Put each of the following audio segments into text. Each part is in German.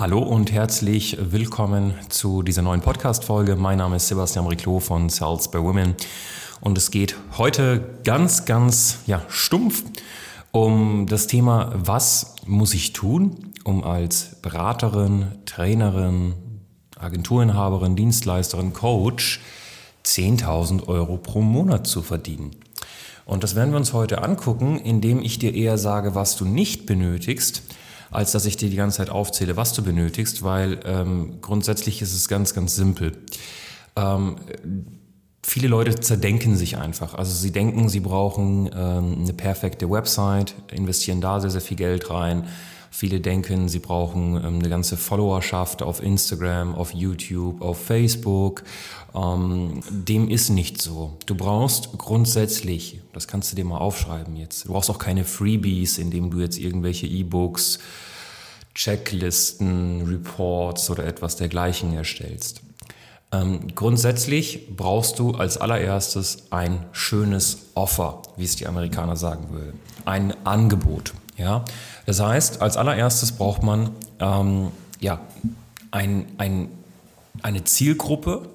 Hallo und herzlich willkommen zu dieser neuen Podcast-Folge. Mein Name ist Sebastian Riclo von Sales by Women und es geht heute ganz, ganz ja, stumpf um das Thema, was muss ich tun, um als Beraterin, Trainerin, Agenturinhaberin, Dienstleisterin, Coach 10.000 Euro pro Monat zu verdienen. Und das werden wir uns heute angucken, indem ich dir eher sage, was du nicht benötigst, als dass ich dir die ganze Zeit aufzähle, was du benötigst, weil ähm, grundsätzlich ist es ganz, ganz simpel. Ähm, viele Leute zerdenken sich einfach. Also sie denken, sie brauchen ähm, eine perfekte Website, investieren da sehr, sehr viel Geld rein. Viele denken, sie brauchen ähm, eine ganze Followerschaft auf Instagram, auf YouTube, auf Facebook. Ähm, dem ist nicht so. Du brauchst grundsätzlich, das kannst du dir mal aufschreiben jetzt, du brauchst auch keine Freebies, indem du jetzt irgendwelche E-Books, Checklisten, Reports oder etwas dergleichen erstellst. Ähm, grundsätzlich brauchst du als allererstes ein schönes Offer, wie es die Amerikaner sagen würden. Ein Angebot. Ja? Das heißt, als allererstes braucht man ähm, ja, ein, ein, eine Zielgruppe,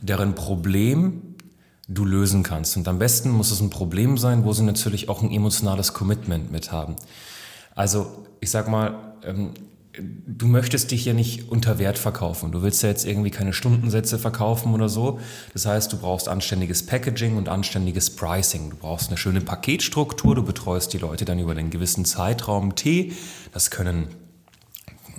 deren Problem du lösen kannst. Und am besten muss es ein Problem sein, wo sie natürlich auch ein emotionales Commitment mit haben. Also ich sag mal, ähm, du möchtest dich ja nicht unter Wert verkaufen. Du willst ja jetzt irgendwie keine Stundensätze verkaufen oder so. Das heißt, du brauchst anständiges Packaging und anständiges Pricing. Du brauchst eine schöne Paketstruktur. Du betreust die Leute dann über einen gewissen Zeitraum T. Das können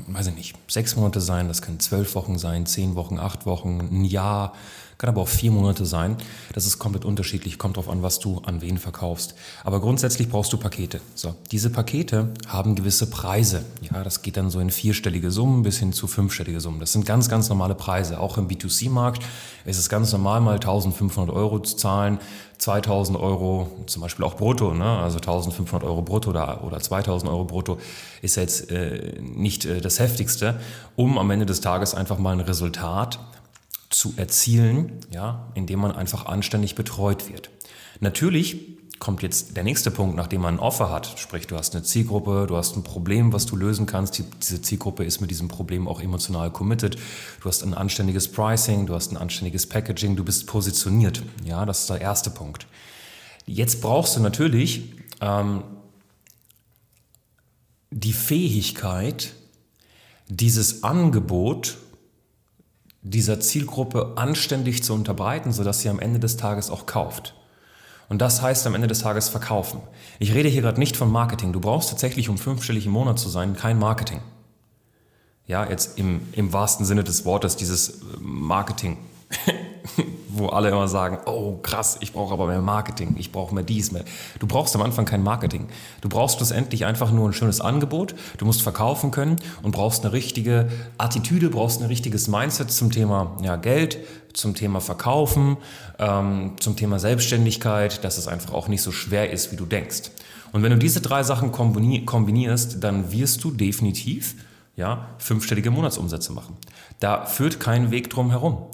weiß ich nicht, sechs Monate sein, das können zwölf Wochen sein, zehn Wochen, acht Wochen, ein Jahr, kann aber auch vier Monate sein. Das ist komplett unterschiedlich, kommt darauf an, was du an wen verkaufst. Aber grundsätzlich brauchst du Pakete. So, diese Pakete haben gewisse Preise. Ja, das geht dann so in vierstellige Summen bis hin zu fünfstellige Summen. Das sind ganz, ganz normale Preise. Auch im B2C-Markt ist es ganz normal, mal 1500 Euro zu zahlen. 2000 Euro, zum Beispiel auch brutto, ne? also 1500 Euro brutto oder, oder 2000 Euro brutto, ist jetzt äh, nicht äh, das Heftigste, um am Ende des Tages einfach mal ein Resultat zu erzielen, ja, indem man einfach anständig betreut wird. Natürlich kommt jetzt der nächste Punkt, nachdem man ein Offer hat. Sprich, du hast eine Zielgruppe, du hast ein Problem, was du lösen kannst. Die, diese Zielgruppe ist mit diesem Problem auch emotional committed. Du hast ein anständiges Pricing, du hast ein anständiges Packaging, du bist positioniert. Ja, das ist der erste Punkt. Jetzt brauchst du natürlich ähm, die Fähigkeit, dieses Angebot dieser Zielgruppe anständig zu unterbreiten, sodass sie am Ende des Tages auch kauft. Und das heißt am Ende des Tages verkaufen. Ich rede hier gerade nicht von Marketing. Du brauchst tatsächlich, um fünfstellig im Monat zu sein, kein Marketing. Ja, jetzt im, im wahrsten Sinne des Wortes, dieses Marketing. Wo alle immer sagen, oh krass, ich brauche aber mehr Marketing, ich brauche mehr dies, mehr. Du brauchst am Anfang kein Marketing. Du brauchst schlussendlich einfach nur ein schönes Angebot, du musst verkaufen können und brauchst eine richtige Attitüde, brauchst ein richtiges Mindset zum Thema ja, Geld, zum Thema Verkaufen, ähm, zum Thema Selbstständigkeit, dass es einfach auch nicht so schwer ist, wie du denkst. Und wenn du diese drei Sachen kombinierst, dann wirst du definitiv ja, fünfstellige Monatsumsätze machen. Da führt kein Weg drum herum.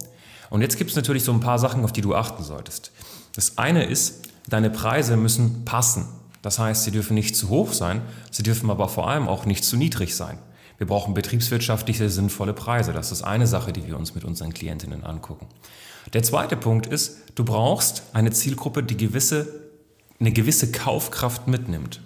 Und jetzt gibt es natürlich so ein paar Sachen, auf die du achten solltest. Das eine ist, deine Preise müssen passen. Das heißt, sie dürfen nicht zu hoch sein, sie dürfen aber vor allem auch nicht zu niedrig sein. Wir brauchen betriebswirtschaftliche sinnvolle Preise. Das ist eine Sache, die wir uns mit unseren Klientinnen angucken. Der zweite Punkt ist, du brauchst eine Zielgruppe, die gewisse, eine gewisse Kaufkraft mitnimmt.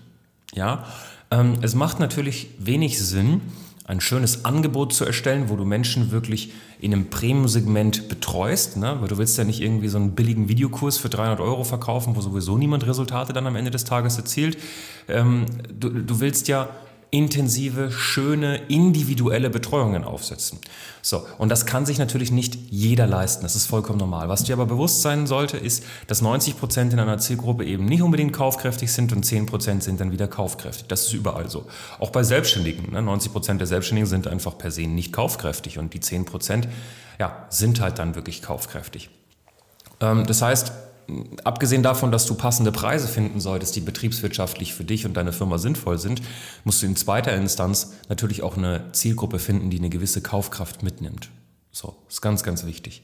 Ja, ähm, es macht natürlich wenig Sinn, ein schönes Angebot zu erstellen, wo du Menschen wirklich in einem Premium-Segment betreust, ne? weil du willst ja nicht irgendwie so einen billigen Videokurs für 300 Euro verkaufen, wo sowieso niemand Resultate dann am Ende des Tages erzielt. Ähm, du, du willst ja intensive, schöne, individuelle Betreuungen aufsetzen. So, und das kann sich natürlich nicht jeder leisten. Das ist vollkommen normal. Was dir aber bewusst sein sollte, ist, dass 90 Prozent in einer Zielgruppe eben nicht unbedingt kaufkräftig sind und 10 Prozent sind dann wieder kaufkräftig. Das ist überall so. Auch bei Selbstständigen. Ne? 90 Prozent der Selbstständigen sind einfach per se nicht kaufkräftig und die 10 Prozent, ja, sind halt dann wirklich kaufkräftig. Ähm, das heißt, abgesehen davon, dass du passende Preise finden solltest, die betriebswirtschaftlich für dich und deine Firma sinnvoll sind, musst du in zweiter Instanz natürlich auch eine Zielgruppe finden, die eine gewisse Kaufkraft mitnimmt. So, ist ganz, ganz wichtig.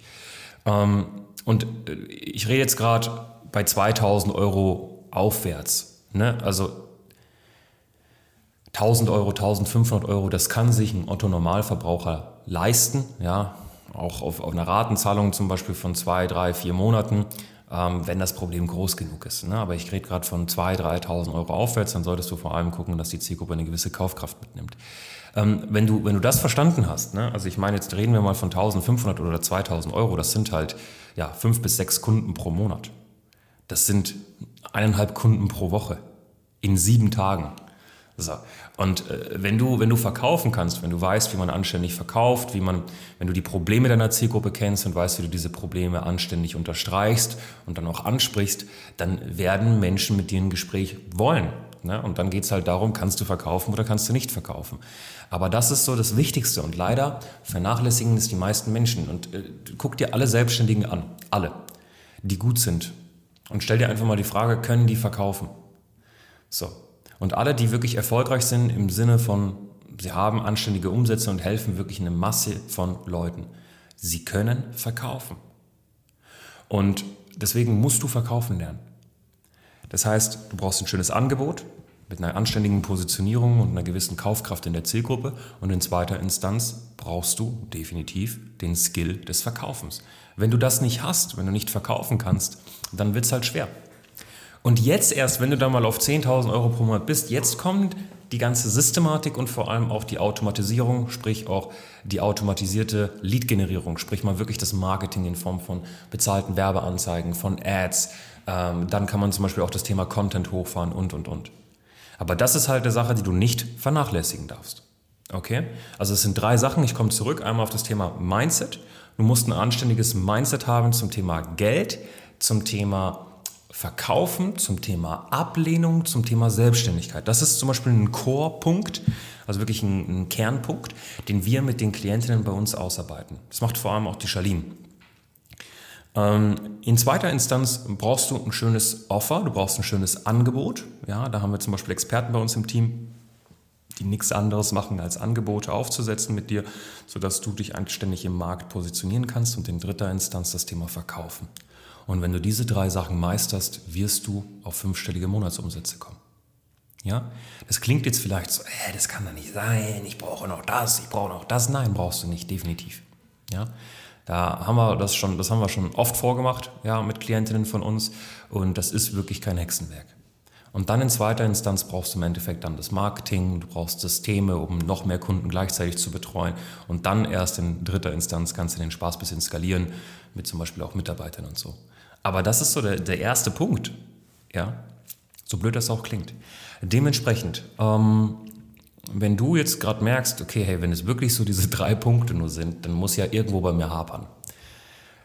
Ähm, und äh, ich rede jetzt gerade bei 2000 Euro aufwärts. Ne? Also 1000 Euro, 1500 Euro, das kann sich ein Otto-Normalverbraucher leisten. Ja, auch auf, auf einer Ratenzahlung zum Beispiel von zwei, drei, vier Monaten ähm, wenn das Problem groß genug ist. Ne? Aber ich rede gerade von 2.000, 3.000 Euro aufwärts, dann solltest du vor allem gucken, dass die Zielgruppe eine gewisse Kaufkraft mitnimmt. Ähm, wenn, du, wenn du das verstanden hast, ne? also ich meine, jetzt reden wir mal von 1.500 oder 2.000 Euro, das sind halt ja, fünf bis sechs Kunden pro Monat. Das sind eineinhalb Kunden pro Woche in sieben Tagen. So. Und äh, wenn du, wenn du verkaufen kannst, wenn du weißt, wie man anständig verkauft, wie man, wenn du die Probleme deiner Zielgruppe kennst und weißt, wie du diese Probleme anständig unterstreichst und dann auch ansprichst, dann werden Menschen mit dir ein Gespräch wollen. Ne? Und dann geht's halt darum, kannst du verkaufen oder kannst du nicht verkaufen. Aber das ist so das Wichtigste und leider vernachlässigen es die meisten Menschen. Und äh, guck dir alle Selbstständigen an, alle, die gut sind. Und stell dir einfach mal die Frage, können die verkaufen? So, und alle, die wirklich erfolgreich sind im Sinne von, sie haben anständige Umsätze und helfen wirklich eine Masse von Leuten. Sie können verkaufen. Und deswegen musst du verkaufen lernen. Das heißt, du brauchst ein schönes Angebot mit einer anständigen Positionierung und einer gewissen Kaufkraft in der Zielgruppe. Und in zweiter Instanz brauchst du definitiv den Skill des Verkaufens. Wenn du das nicht hast, wenn du nicht verkaufen kannst, dann wird es halt schwer. Und jetzt erst, wenn du dann mal auf 10.000 Euro pro Monat bist, jetzt kommt die ganze Systematik und vor allem auch die Automatisierung, sprich auch die automatisierte Lead-Generierung, sprich mal wirklich das Marketing in Form von bezahlten Werbeanzeigen, von Ads. Ähm, dann kann man zum Beispiel auch das Thema Content hochfahren und, und, und. Aber das ist halt eine Sache, die du nicht vernachlässigen darfst. Okay? Also es sind drei Sachen. Ich komme zurück. Einmal auf das Thema Mindset. Du musst ein anständiges Mindset haben zum Thema Geld, zum Thema Verkaufen, zum Thema Ablehnung, zum Thema Selbstständigkeit. Das ist zum Beispiel ein Core-Punkt, also wirklich ein, ein, Kernpunkt, den wir mit den Klientinnen bei uns ausarbeiten. Das macht vor allem auch die Charlene. Ähm, in zweiter Instanz brauchst du ein schönes Offer, du brauchst ein schönes Angebot. Ja, da haben wir zum Beispiel Experten bei uns im Team, die nichts anderes machen, als Angebote aufzusetzen mit dir, sodass du dich anständig im Markt positionieren kannst. Und in dritter Instanz das Thema Verkaufen. Und wenn du diese drei Sachen meisterst, wirst du auf fünfstellige Monatsumsätze kommen. Ja? Das klingt jetzt vielleicht so, äh, das kann doch nicht sein, ich brauche noch das, ich brauche noch das. Nein, brauchst du nicht, definitiv. Ja? Da haben wir das schon, das haben wir schon oft vorgemacht, ja, mit Klientinnen von uns. Und das ist wirklich kein Hexenwerk. Und dann in zweiter Instanz brauchst du im Endeffekt dann das Marketing, du brauchst Systeme, um noch mehr Kunden gleichzeitig zu betreuen. Und dann erst in dritter Instanz kannst du den Spaß ein bisschen skalieren, mit zum Beispiel auch Mitarbeitern und so. Aber das ist so der, der erste Punkt, ja, so blöd das auch klingt. Dementsprechend, ähm, wenn du jetzt gerade merkst, okay, hey, wenn es wirklich so diese drei Punkte nur sind, dann muss ja irgendwo bei mir hapern.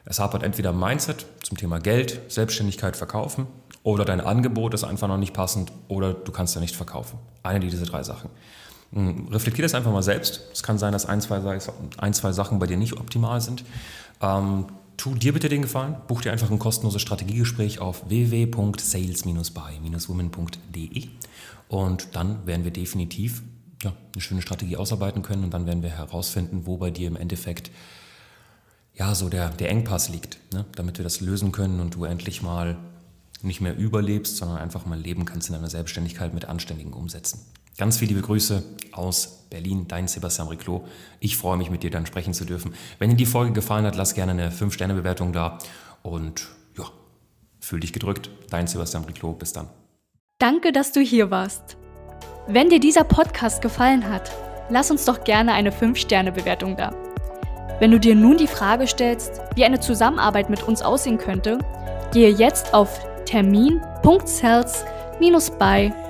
Es hapert entweder Mindset zum Thema Geld, Selbstständigkeit, Verkaufen oder dein Angebot ist einfach noch nicht passend oder du kannst ja nicht verkaufen. Eine dieser drei Sachen. Hm, reflektier das einfach mal selbst. Es kann sein, dass ein, zwei, ein, zwei Sachen bei dir nicht optimal sind. Ähm, tu dir bitte den Gefallen, buch dir einfach ein kostenloses Strategiegespräch auf www.sales-by-women.de und dann werden wir definitiv ja, eine schöne Strategie ausarbeiten können und dann werden wir herausfinden, wo bei dir im Endeffekt ja so der, der Engpass liegt, ne? damit wir das lösen können und du endlich mal nicht mehr überlebst, sondern einfach mal leben kannst in deiner Selbstständigkeit mit anständigen Umsätzen. Ganz viele liebe Grüße aus Berlin, dein Sebastian Riclot. Ich freue mich, mit dir dann sprechen zu dürfen. Wenn dir die Folge gefallen hat, lass gerne eine 5-Sterne-Bewertung da und ja, fühl dich gedrückt. Dein Sebastian Riclot. Bis dann. Danke, dass du hier warst. Wenn dir dieser Podcast gefallen hat, lass uns doch gerne eine 5-Sterne-Bewertung da. Wenn du dir nun die Frage stellst, wie eine Zusammenarbeit mit uns aussehen könnte, gehe jetzt auf termin.cells-by